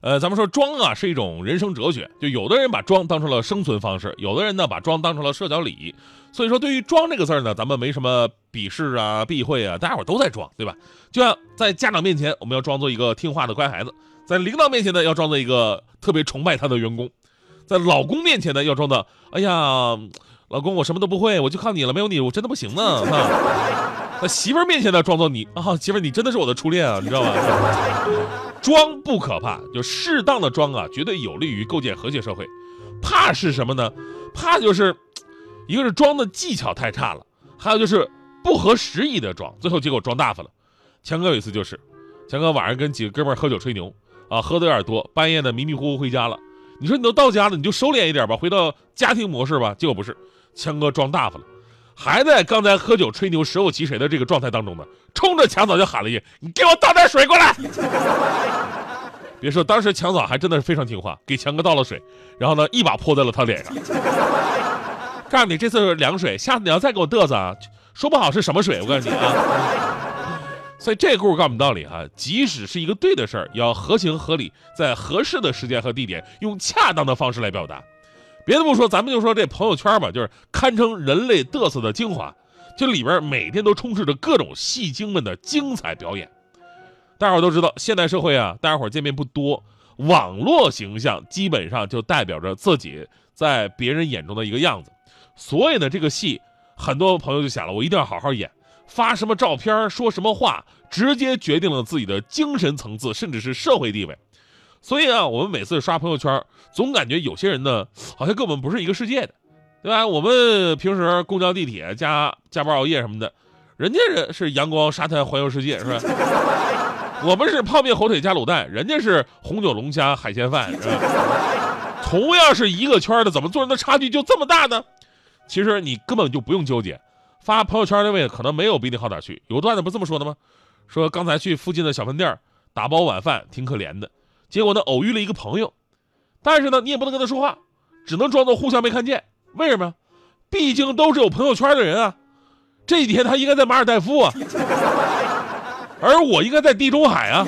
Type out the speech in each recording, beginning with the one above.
呃，咱们说装啊是一种人生哲学，就有的人把装当成了生存方式，有的人呢把装当成了社交礼仪。所以说，对于“装”这个字儿呢，咱们没什么鄙视啊、避讳啊，大家伙都在装，对吧？就像在家长面前，我们要装作一个听话的乖孩子；在领导面前呢，要装作一个特别崇拜他的员工；在老公面前呢，要装的，哎呀，老公我什么都不会，我就靠你了，没有你我真的不行呢。在媳妇儿面前呢，装作你啊，媳妇儿你真的是我的初恋啊，你知道吗？装不可怕，就适当的装啊，绝对有利于构建和谐社会。怕是什么呢？怕就是。一个是装的技巧太差了，还有就是不合时宜的装，最后结果装大发了。强哥有一次就是，强哥晚上跟几个哥们喝酒吹牛啊，喝的有点多，半夜呢迷迷糊糊回家了。你说你都到家了，你就收敛一点吧，回到家庭模式吧。结果不是，强哥装大发了，还在刚才喝酒吹牛舍我其谁的这个状态当中呢，冲着强嫂就喊了一句：“你给我倒点水过来。”别说当时强嫂还真的是非常听话，给强哥倒了水，然后呢一把泼在了他脸上。告诉你，这次是凉水，下次你要再给我嘚瑟啊，说不好是什么水，我告诉你啊。所以这故事告诉我们道理哈，即使是一个对的事儿，要合情合理，在合适的时间和地点，用恰当的方式来表达。别的不说，咱们就说这朋友圈吧，就是堪称人类嘚瑟的精华，这里边每天都充斥着各种戏精们的精彩表演。大伙都知道，现代社会啊，大家伙见面不多，网络形象基本上就代表着自己在别人眼中的一个样子。所以呢，这个戏，很多朋友就想了，我一定要好好演，发什么照片，说什么话，直接决定了自己的精神层次，甚至是社会地位。所以啊，我们每次刷朋友圈，总感觉有些人呢，好像跟我们不是一个世界的，对吧？我们平时公交、地铁加加班熬夜什么的，人家人是阳光沙滩环游世界，是吧？我们是泡面火腿加卤蛋，人家是红酒龙虾海鲜饭，是吧？同样是一个圈的，怎么做人的差距就这么大呢？其实你根本就不用纠结，发朋友圈那位可能没有比你好哪去。有段子不这么说的吗？说刚才去附近的小饭店打包晚饭，挺可怜的。结果呢，偶遇了一个朋友，但是呢，你也不能跟他说话，只能装作互相没看见。为什么？毕竟都是有朋友圈的人啊。这几天他应该在马尔代夫啊，而我应该在地中海啊。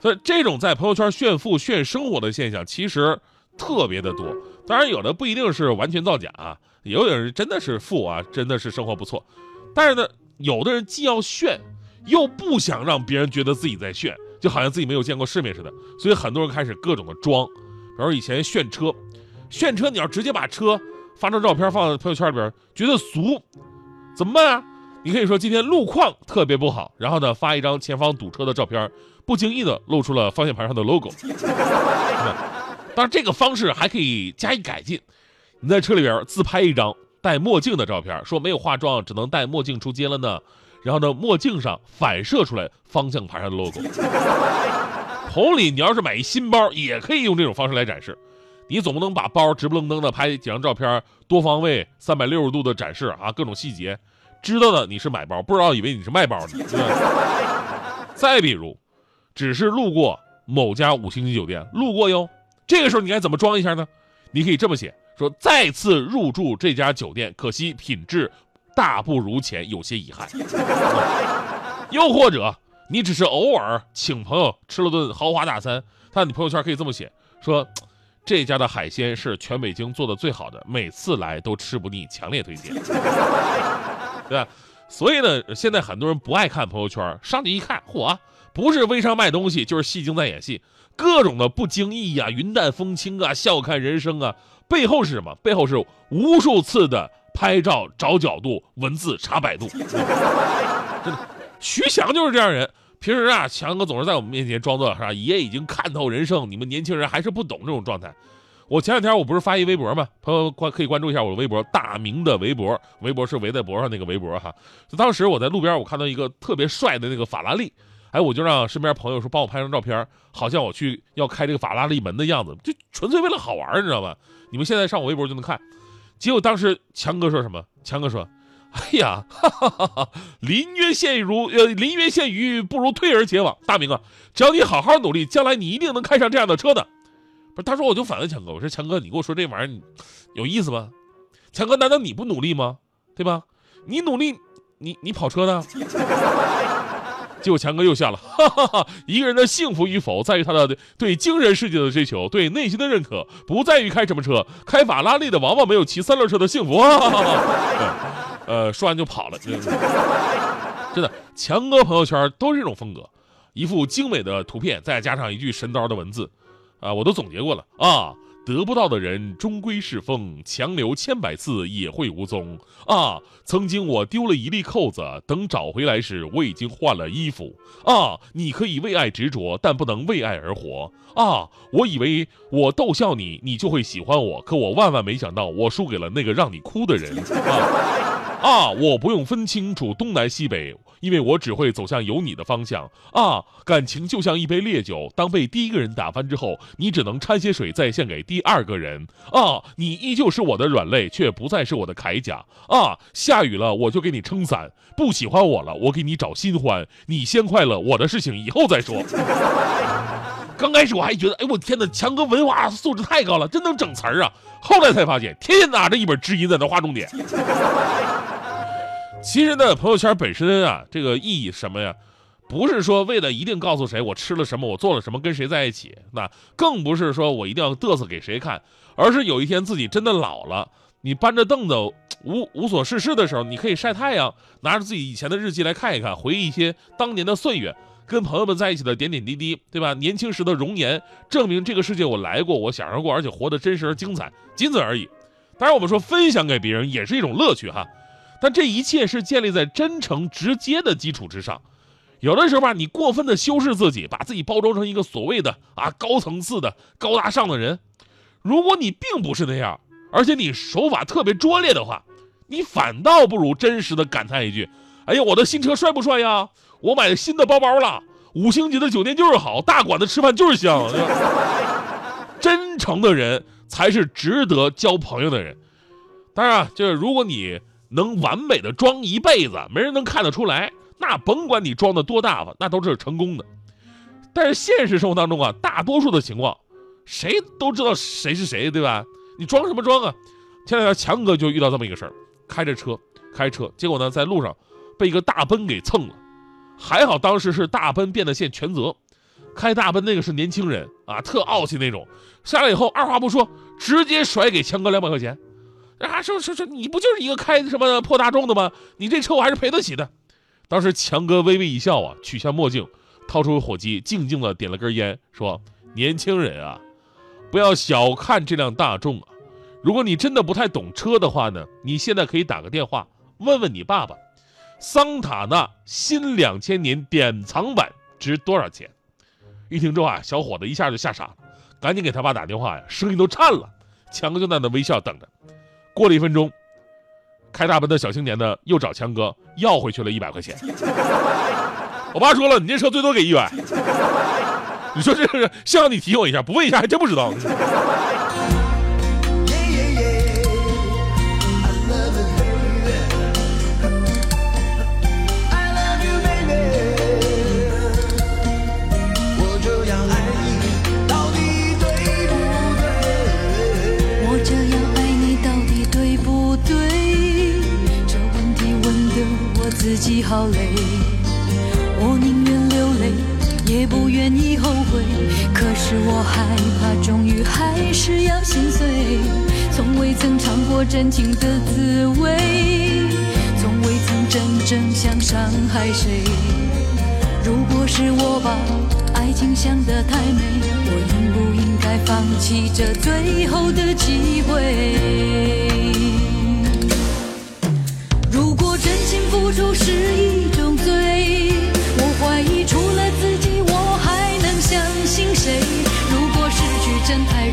所以这种在朋友圈炫富炫生活的现象，其实特别的多。当然，有的不一定是完全造假啊，也有人真的是富啊，真的是生活不错。但是呢，有的人既要炫，又不想让别人觉得自己在炫，就好像自己没有见过世面似的。所以很多人开始各种的装，比如以前炫车，炫车你要直接把车发张照片放在朋友圈里边，觉得俗，怎么办啊？你可以说今天路况特别不好，然后呢发一张前方堵车的照片，不经意的露出了方向盘上的 logo。当然，这个方式还可以加以改进。你在车里边自拍一张戴墨镜的照片，说没有化妆，只能戴墨镜出街了呢。然后呢，墨镜上反射出来方向盘上的 logo。同理，你要是买一新包，也可以用这种方式来展示。你总不能把包直不愣登的拍几张照片，多方位、三百六十度的展示啊，各种细节。知道的你是买包，不知道以为你是卖包呢。再比如，只是路过某家五星级酒店，路过哟。这个时候你该怎么装一下呢？你可以这么写：说再次入住这家酒店，可惜品质大不如前，有些遗憾。又或者你只是偶尔请朋友吃了顿豪华大餐，但你朋友圈可以这么写：说这家的海鲜是全北京做的最好的，每次来都吃不腻，强烈推荐。对吧？所以呢，现在很多人不爱看朋友圈，上去一看，嚯，不是微商卖东西，就是戏精在演戏。各种的不经意呀，云淡风轻啊，笑看人生啊，背后是什么？背后是无数次的拍照找角度，文字查百度。真的，徐翔就是这样人。平时啊，强哥总是在我们面前装作是吧，爷已经看透人生，你们年轻人还是不懂这种状态。我前两天我不是发一微博吗？朋友关可以关注一下我的微博，大明的微博，微博是围在脖上那个微博哈。就当时我在路边，我看到一个特别帅的那个法拉利。哎，我就让身边朋友说帮我拍张照片，好像我去要开这个法拉利门的样子，就纯粹为了好玩，你知道吗？你们现在上我微博就能看。结果当时强哥说什么？强哥说：“哎呀，哈哈哈哈！临渊羡如呃，临渊羡鱼，不如退而结网。大明啊，只要你好好努力，将来你一定能开上这样的车的。不是，他说我就反问强哥，我说强哥，你跟我说这玩意儿，有意思吗？强哥，难道你不努力吗？对吧？你努力，你你跑车呢？结果强哥又笑了，哈哈哈！一个人的幸福与否，在于他的对精神世界的追求，对内心的认可，不在于开什么车。开法拉利的往往没有骑三轮车的幸福。哈哈哈呃，说完就跑了。真的，强哥朋友圈都是这种风格，一幅精美的图片，再加上一句神叨的文字，啊，我都总结过了啊。得不到的人终归是风，强留千百次也会无踪啊！曾经我丢了一粒扣子，等找回来时，我已经换了衣服啊！你可以为爱执着，但不能为爱而活啊！我以为我逗笑你，你就会喜欢我，可我万万没想到，我输给了那个让你哭的人啊！啊！我不用分清楚东南西北，因为我只会走向有你的方向。啊！感情就像一杯烈酒，当被第一个人打翻之后，你只能掺些水再献给第二个人。啊！你依旧是我的软肋，却不再是我的铠甲。啊！下雨了我就给你撑伞，不喜欢我了我给你找新欢。你先快乐，我的事情以后再说。刚开始我还觉得，哎，我天哪，强哥文化素质太高了，真能整词儿啊！后来才发现，天天拿着一本知音在那画重点。其实呢，朋友圈本身啊，这个意义什么呀？不是说为了一定告诉谁我吃了什么，我做了什么，跟谁在一起，那更不是说我一定要嘚瑟给谁看，而是有一天自己真的老了，你搬着凳子无无所事事的时候，你可以晒太阳，拿着自己以前的日记来看一看，回忆一些当年的岁月，跟朋友们在一起的点点滴滴，对吧？年轻时的容颜，证明这个世界我来过，我享受过，而且活得真实而精彩，仅此而已。当然，我们说分享给别人也是一种乐趣哈。但这一切是建立在真诚直接的基础之上，有的时候吧，你过分的修饰自己，把自己包装成一个所谓的啊高层次的高大上的人，如果你并不是那样，而且你手法特别拙劣的话，你反倒不如真实的感叹一句：哎呀，我的新车帅不帅呀？我买新的包包了，五星级的酒店就是好，大馆子吃饭就是香。真诚的人才是值得交朋友的人。当然，就是如果你。能完美的装一辈子，没人能看得出来，那甭管你装的多大方，那都是成功的。但是现实生活当中啊，大多数的情况，谁都知道谁是谁，对吧？你装什么装啊？前两天强哥就遇到这么一个事儿，开着车，开车，结果呢，在路上被一个大奔给蹭了，还好当时是大奔变的线全责，开大奔那个是年轻人啊，特傲气那种，下来以后二话不说，直接甩给强哥两百块钱。啊，说说说，你不就是一个开什么破大众的吗？你这车我还是赔得起的。当时强哥微微一笑啊，取下墨镜，掏出火机，静静的点了根烟，说：“年轻人啊，不要小看这辆大众啊。如果你真的不太懂车的话呢，你现在可以打个电话问问你爸爸，桑塔纳新两千年典藏版值多少钱？”一听这话，小伙子一下就吓傻了，赶紧给他爸打电话呀，声音都颤了。强哥就在那微笑等着。过了一分钟，开大奔的小青年呢，又找强哥要回去了一百块钱。我爸说了，你这车最多给一百。你说这是幸好你提醒我一下，不问一下还真不知道。自己好累，我宁愿流泪，也不愿意后悔。可是我害怕，终于还是要心碎。从未曾尝过真情的滋味，从未曾真正想伤害谁。如果是我把爱情想得太美，我应不应该放弃这最后的机会？付出是一种罪，我怀疑除了自己，我还能相信谁？如果失去真爱，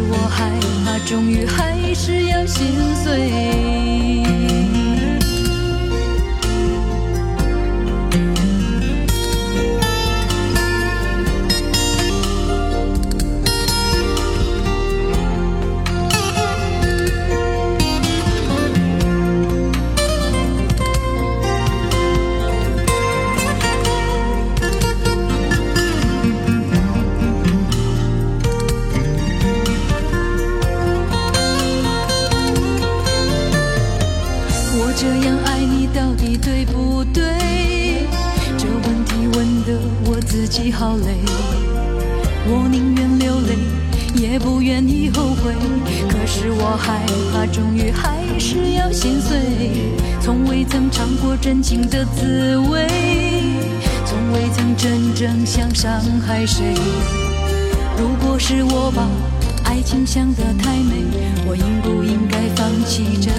我害怕，终于还是要心碎。愿流泪，也不愿意后悔。可是我害怕，终于还是要心碎。从未曾尝过真情的滋味，从未曾真正想伤害谁。如果是我把爱情想得太美，我应不应该放弃这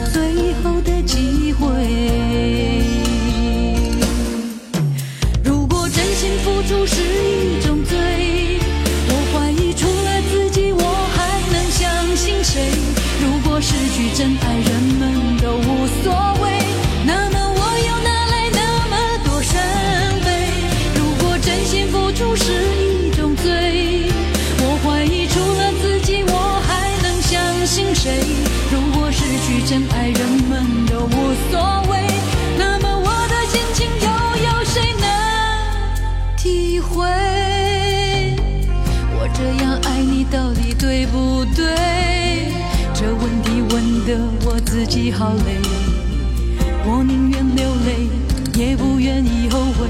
谁？如果失去真爱，人们都无所谓，那么我的心情又有谁能体会？我这样爱你到底对不对？这问题问得我自己好累，我宁愿流泪，也不愿意后悔。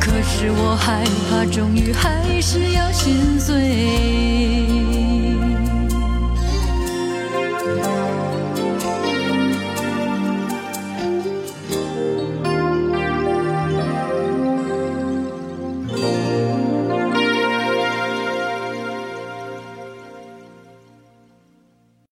可是我害怕，终于还是要心碎。